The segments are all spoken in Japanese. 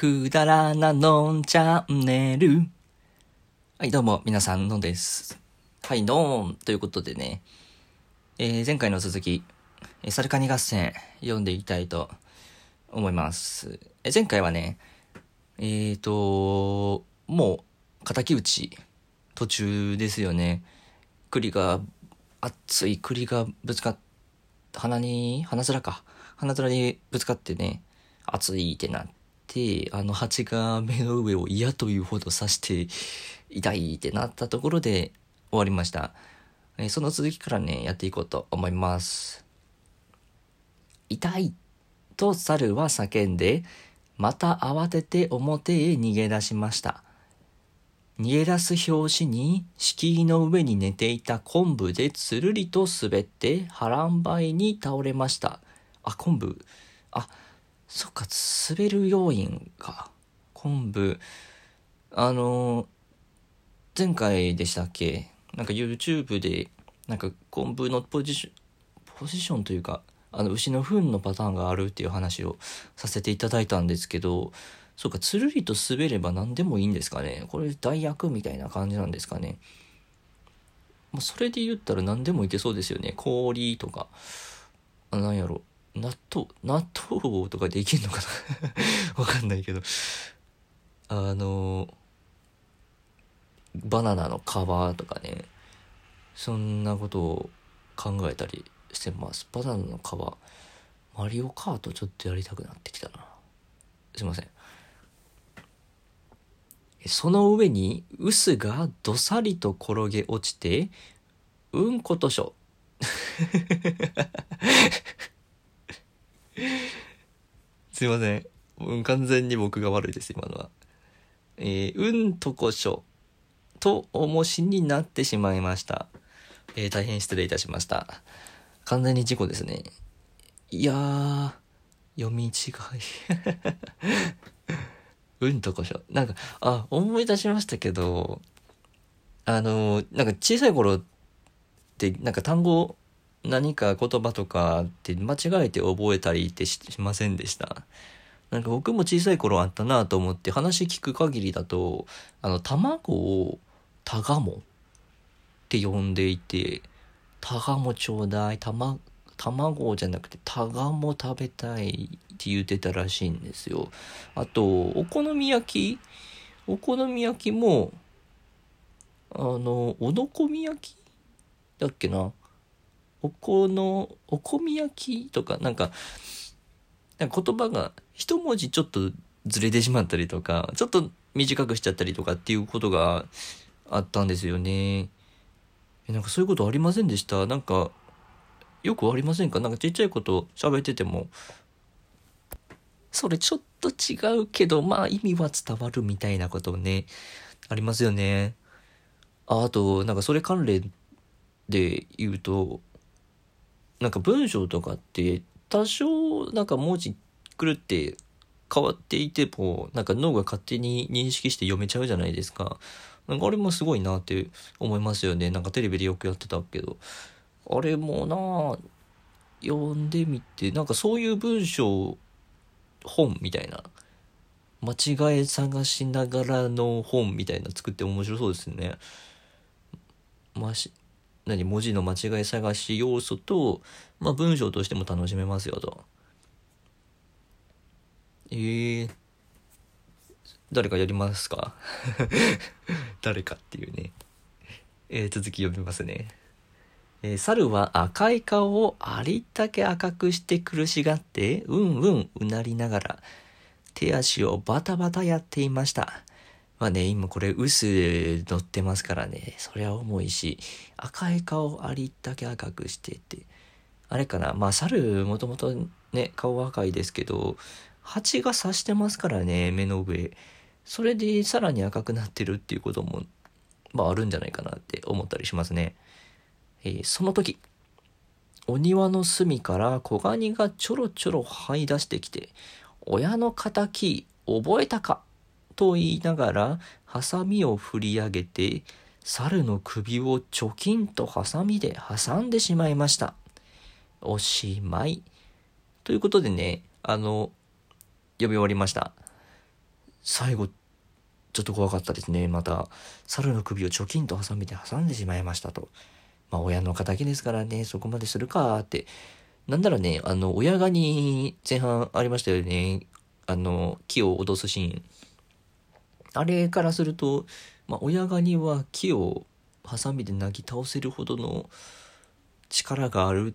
くだらなのんチャンネル。はい、どうも、皆さん、のんです。はい、のんということでね、えー前回の続き、えーサルカニ合戦、読んでいきたいと思います。えー前回はね、えーと、もう、敵討ち、途中ですよね。栗が、熱い栗がぶつかっ鼻に、鼻面か。鼻面にぶつかってね、熱いってなって、あの蜂が目の上を嫌というほど刺して、痛いってなったところで終わりました。えーその続きからね、やっていこうと思います。痛いと猿は叫んで、また慌てて表へ逃げ出しました。逃げ出す拍子に敷居の上に寝ていた昆布でつるりと滑って波乱灰に倒れました。あ、昆布。あ、そっか、滑る要因か。昆布。あの前回でしたっけ？なんか YouTube で、なんか昆布のポジション、ポジションというか、あの牛の糞のパターンがあるっていう話をさせていただいたんですけど、そうか、つるりと滑れば何でもいいんですかね？これ代役みたいな感じなんですかね？もうそれで言ったら何でもいけそうですよね。氷とか、あなんやろ、納豆、納豆とかできんのかな？わかんないけど。あの、バナナの皮とかね、そんなことを考えたりしてます。バナナの皮、マリオカートちょっとやりたくなってきたな。すいません。その上に臼がどさりと転げ落ちて、うんことしょ。すいません。完全に僕が悪いです、今のは。えーうんとこしょ。と重しになってしまいました。えー大変失礼いたしました。完全に事故ですね。いやー、読み違い。うんとこしょ。なんか、あ、思い出しましたけど、あの、なんか小さい頃って、なんか単語、何か言葉とかって間違えて覚えたりってしませんでした？なんか僕も小さい頃あったなと思って話聞く限りだと、あの、卵をタガモって呼んでいて、タガモちょうだい、たま、卵じゃなくてタガモ食べたいって言ってたらしいんですよ。あと、お好み焼きお好み焼きも、あの、おのこみ焼きだっけな？おこの、おこみ焼きとか、なんか、なんか言葉が一文字ちょっとずれてしまったりとか、ちょっと短くしちゃったりとかっていうことがあったんですよね。えなんかそういうことありませんでした？なんか、よくありませんか？なんかちっちゃいこと喋ってても、それちょっと違うけど、まあ意味は伝わるみたいなことね、ありますよね。ああと、なんかそれ関連で言うと、なんか文章とかって多少なんか文字狂って変わっていてもなんか脳が勝手に認識して読めちゃうじゃないですか。なんかあれもすごいなって思いますよね。なんかテレビでよくやってたけど。あれもな読んでみてなんかそういう文章本みたいな間違い探しながらの本みたいな作って面白そうですね。まし何文字の間違い探し要素と、まあ、文章としても楽しめますよと。えー、誰かやりますか？誰かっていうね。えー続き読みますね。えー猿は赤い顔をありったけ赤くして苦しがって、うんうんうなりながら、手足をバタバタやっていました。まあね、今これ、薄乗ってますからね、そりゃ重いし、赤い顔ありったけ赤くしてて、あれかな、まあ猿もともとね、顔赤いですけど、蜂が刺してますからね、目の上。それでさらに赤くなってるっていうことも、まああるんじゃないかなって思ったりしますね。えーその時、お庭の隅から小ガニがちょろちょろ這い出してきて、親の敵覚えたかと言いながら、ハサミを振り上げて、猿の首をチョキンとハサミで挟んでしまいました。おしまい。ということでね、あの、読み終わりました。最後ちょっと怖かったですねまた猿の首をチョキンとハサミで挟んでしまいましたとまあ親の敵ですからねそこまでするかってなんならねあの親ガニ前半ありましたよねあの木を脅すシーンあれからすると、まあ、親ガニは木をハサミでなぎ倒せるほどの力があるっ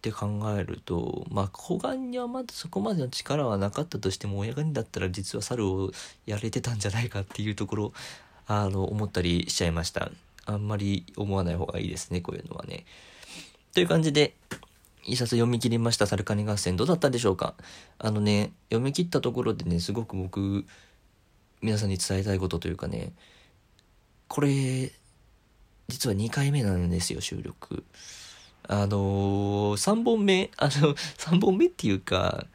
て考えるとまあ小ガニはまだそこまでの力はなかったとしても親ガニだったら実は猿をやれてたんじゃないかっていうところあの思ったりしちゃいました。あんまり思わない方がいいですねこういうのはね。という感じで一冊読み切りました「サルカニ合戦」どうだったでしょうか？あのね読み切ったところでねすごく僕皆さんに伝えたいことというかねこれ実は2回目なんですよ収録。あのー、3本目あの3本目っていうか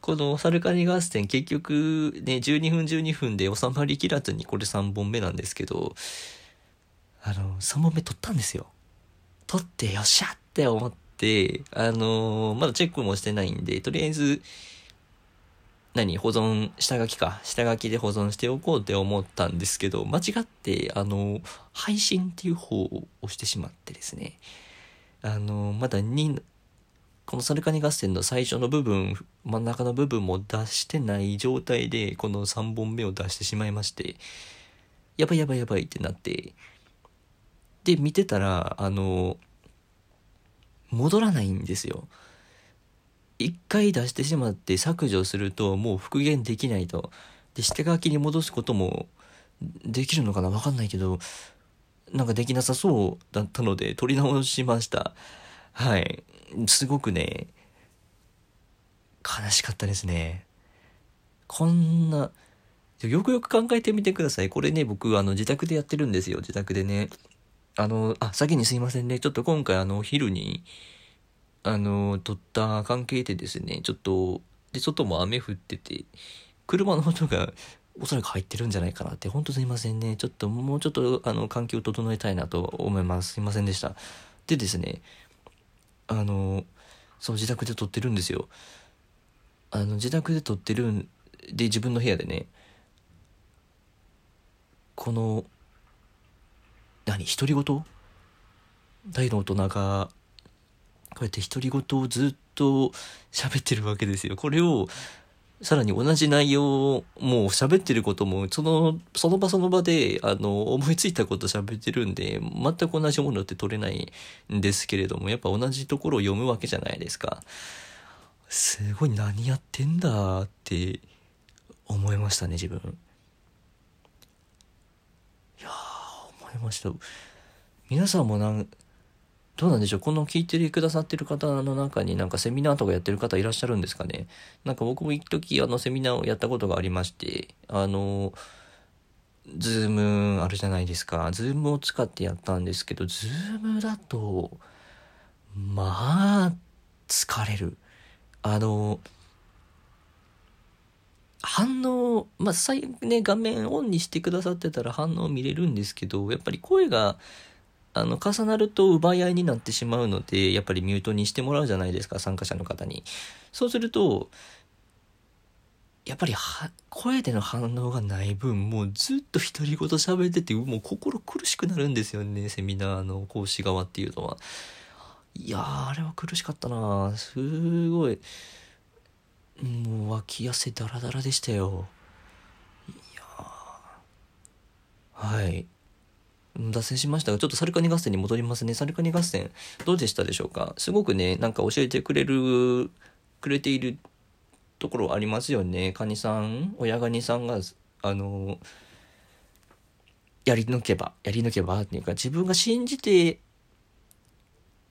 このサルカニ合戦結局ね12分12分で収まりきらずにこれ3本目なんですけどあの3本目撮ったんですよ。撮ってよっしゃって思ってあのー、まだチェックもしてないんでとりあえず何保存、下書きか。下書きで保存しておこうって思ったんですけど、間違って、あの、配信っていう方を押してしまってですね。あの、まだに、このサルカニ合戦の最初の部分、真ん中の部分も出してない状態で、この3本目を出してしまいまして、やばいやばいやばいってなって、で、見てたら、あの、戻らないんですよ。一回出してしまって削除するともう復元できないと。で、下書きに戻すこともできるのかなわかんないけど、なんかできなさそうだったので撮り直しました。はい。すごくね、悲しかったですね。こんな、よくよく考えてみてください。これね、僕、あの、自宅でやってるんですよ。自宅でね。あの、あ、先にすいませんね。ちょっと今回、あの、お昼に、あの、撮った関係でですね、ちょっと、で、外も雨降ってて、車の音が おそらく入ってるんじゃないかなって、ほんとすいませんね。ちょっと、もうちょっと、あの、環境を整えたいなと思います。すいませんでした。でですね、あの、そう、自宅で撮ってるんですよ。あの、自宅で撮ってるんで、自分の部屋でね、この、何、独り言？大の大人がこうやって独り言をずっと喋ってるわけですよ。これを、さらに同じ内容をもう喋ってることも、その、その場その場で、あの、思いついたこと喋ってるんで、全く同じものって取れないんですけれども、やっぱ同じところを読むわけじゃないですか。すごい何やってんだって思いましたね、自分。いやー、思いました。皆さんもなんどうなんでしょう？この聞いてくださってる方の中になんかセミナーとかやってる方いらっしゃるんですかね？なんか僕も一時あのセミナーをやったことがありまして、あの、 Zoom あるじゃないですか。 Zoom を使ってやったんですけど、 Zoom だと、まあ、疲れる。あの、反応、まあ、最ね、画面オンにしてくださってたら反応見れるんですけど、やっぱり声があの、重なると奪い合いになってしまうので、やっぱりミュートにしてもらうじゃないですか、参加者の方に。そうすると、やっぱりは、声での反応がない分、もうずっと独り言喋ってて、もう心苦しくなるんですよね、セミナーの講師側っていうのは。いやー、あれは苦しかったなすごい。もう脇汗ダラダラでしたよ。いやはい。脱線しましたが、ちょっとサルカニ合戦に戻りますね。サルカニ合戦、どうでしたでしょうか？すごくね、なんか教えてくれる、くれているところありますよね。カニさん、親ガニさんが、あの、やり抜けば、やり抜けばっていうか、自分が信じて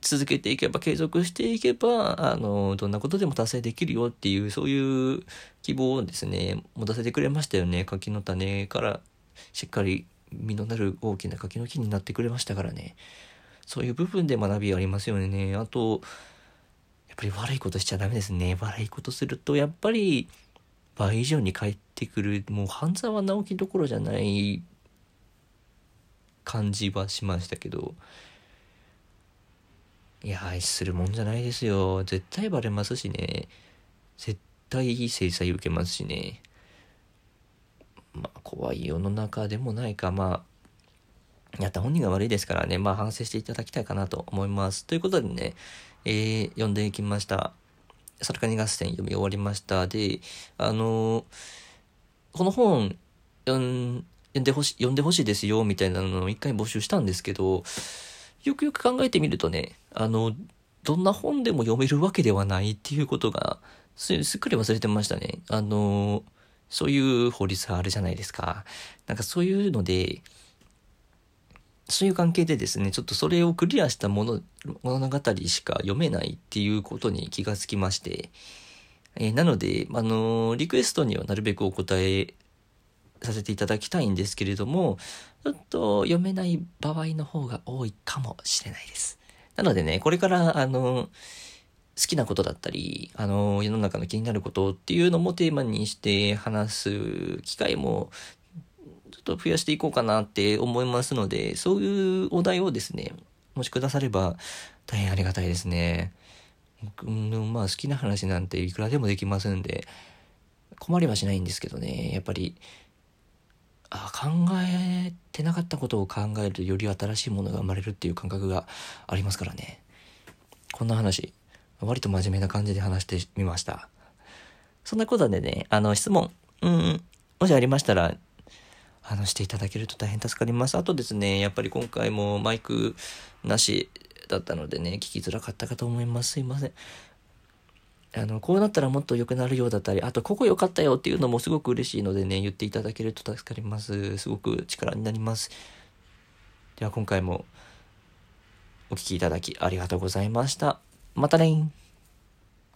続けていけば、継続していけば、あの、どんなことでも達成できるよっていう、そういう希望をですね、持たせてくれましたよね。柿の種からしっかり実のなる大きな柿の木になってくれましたからね。そういう部分で学びありますよね。あと、やっぱり悪いことしちゃダメですね。悪いことすると、やっぱり倍以上に返ってくる、もう半沢直樹どころじゃない感じはしましたけど、いや、愛するもんじゃないですよ。絶対バレますしね。絶対制裁受けますしね。まあ怖い世の中でもないか、まあ、やった本人が悪いですからね、まあ反省していただきたいかなと思います。ということでね、えー、読んでいきました。サルカニ合戦読み終わりました。で、あのー、この本読んでほしい、読んでほしいですよ、みたいなのを一回募集したんですけど、よくよく考えてみるとね、あの、どんな本でも読めるわけではないっていうことが、すっくり忘れてましたね。あの、そういう法律があるじゃないですか。なんかそういうので、そういう関係でですね、ちょっとそれをクリアしたもの物語しか読めないっていうことに気がつきまして、えー、なので、あのリクエストにはなるべくお答えさせていただきたいんですけれども、ちょっと読めない場合の方が多いかもしれないです。なのでね、これから、あの好きなことだったり、あの、世の中の気になることっていうのもテーマにして話す機会もちょっと増やしていこうかなって思いますので、そういうお題をですね、もしくだされば大変ありがたいですね。うん、まあ好きな話なんていくらでもできますんで、困りはしないんですけどね、やっぱり、あ考えてなかったことを考えるとより新しいものが生まれるっていう感覚がありますからね。こんな話、割と真面目な感じで話してみました。そんなことでね、あの質問、うん、もしありましたら、あの、していただけると大変助かります。あとですね、やっぱり今回もマイクなしだったのでね、聞きづらかったかと思います。すいません。あの、こうなったらもっと良くなるようだったり、あと、ここ良かったよっていうのもすごく嬉しいのでね、言っていただけると助かります。すごく力になります。では、今回もお聴きいただきありがとうございました。またね